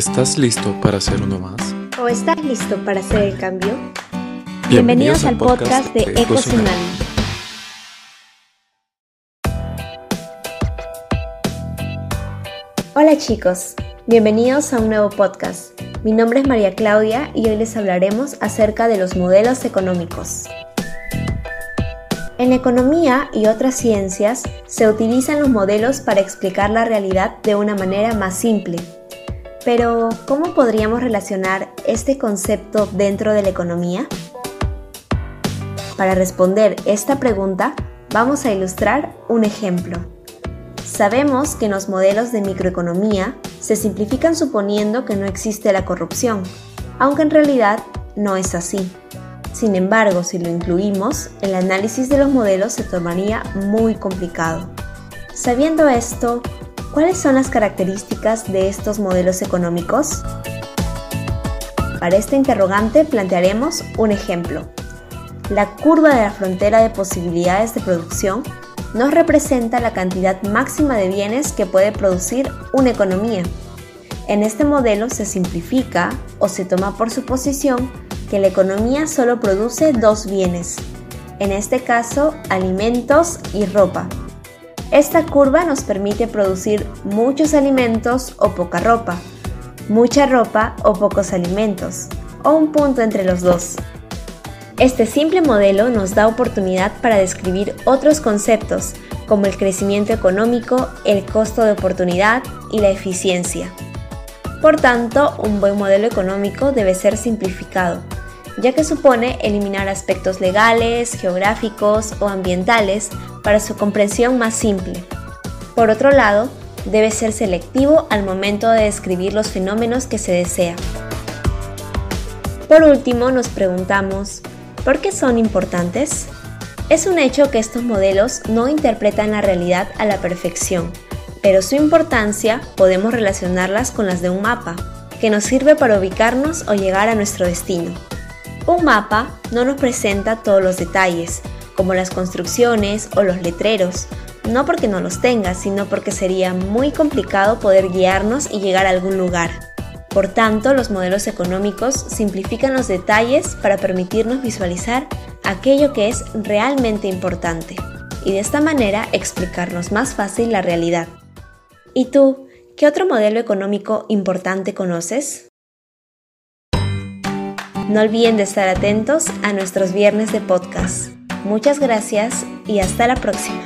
¿Estás listo para hacer uno más? ¿O estás listo para hacer el cambio? Bienvenidos, al podcast, de Ecotsunami. Hola chicos, bienvenidos a un nuevo podcast. Mi nombre es María Claudia y hoy les hablaremos acerca de los modelos económicos. En economía y otras ciencias se utilizan los modelos para explicar la realidad de una manera más simple. Pero, ¿cómo podríamos relacionar este concepto dentro de la economía? Para responder esta pregunta, vamos a ilustrar un ejemplo. Sabemos que en los modelos de microeconomía se simplifican suponiendo que no existe la corrupción, aunque en realidad no es así. Sin embargo, si lo incluimos, el análisis de los modelos se tornaría muy complicado. Sabiendo esto, ¿cuáles son las características de estos modelos económicos? Para este interrogante plantearemos un ejemplo. La curva de la frontera de posibilidades de producción nos representa la cantidad máxima de bienes que puede producir una economía. En este modelo se simplifica o se toma por suposición que la economía solo produce dos bienes, en este caso alimentos y ropa. Esta curva nos permite producir muchos alimentos o poca ropa, mucha ropa o pocos alimentos, o un punto entre los dos. Este simple modelo nos da oportunidad para describir otros conceptos como el crecimiento económico, el costo de oportunidad y la eficiencia. Por tanto, un buen modelo económico debe ser simplificado, ya que supone eliminar aspectos legales, geográficos o ambientales para su comprensión más simple. Por otro lado, debe ser selectivo al momento de describir los fenómenos que se desea. Por último, nos preguntamos, ¿por qué son importantes? Es un hecho que estos modelos no interpretan la realidad a la perfección, pero su importancia podemos relacionarlas con las de un mapa, que nos sirve para ubicarnos o llegar a nuestro destino. Un mapa no nos presenta todos los detalles, como las construcciones o los letreros, no porque no los tenga, sino porque sería muy complicado poder guiarnos y llegar a algún lugar. Por tanto, los modelos económicos simplifican los detalles para permitirnos visualizar aquello que es realmente importante y de esta manera explicarnos más fácil la realidad. ¿Y tú, qué otro modelo económico importante conoces? No olviden de estar atentos a nuestros viernes de podcast. Muchas gracias y hasta la próxima.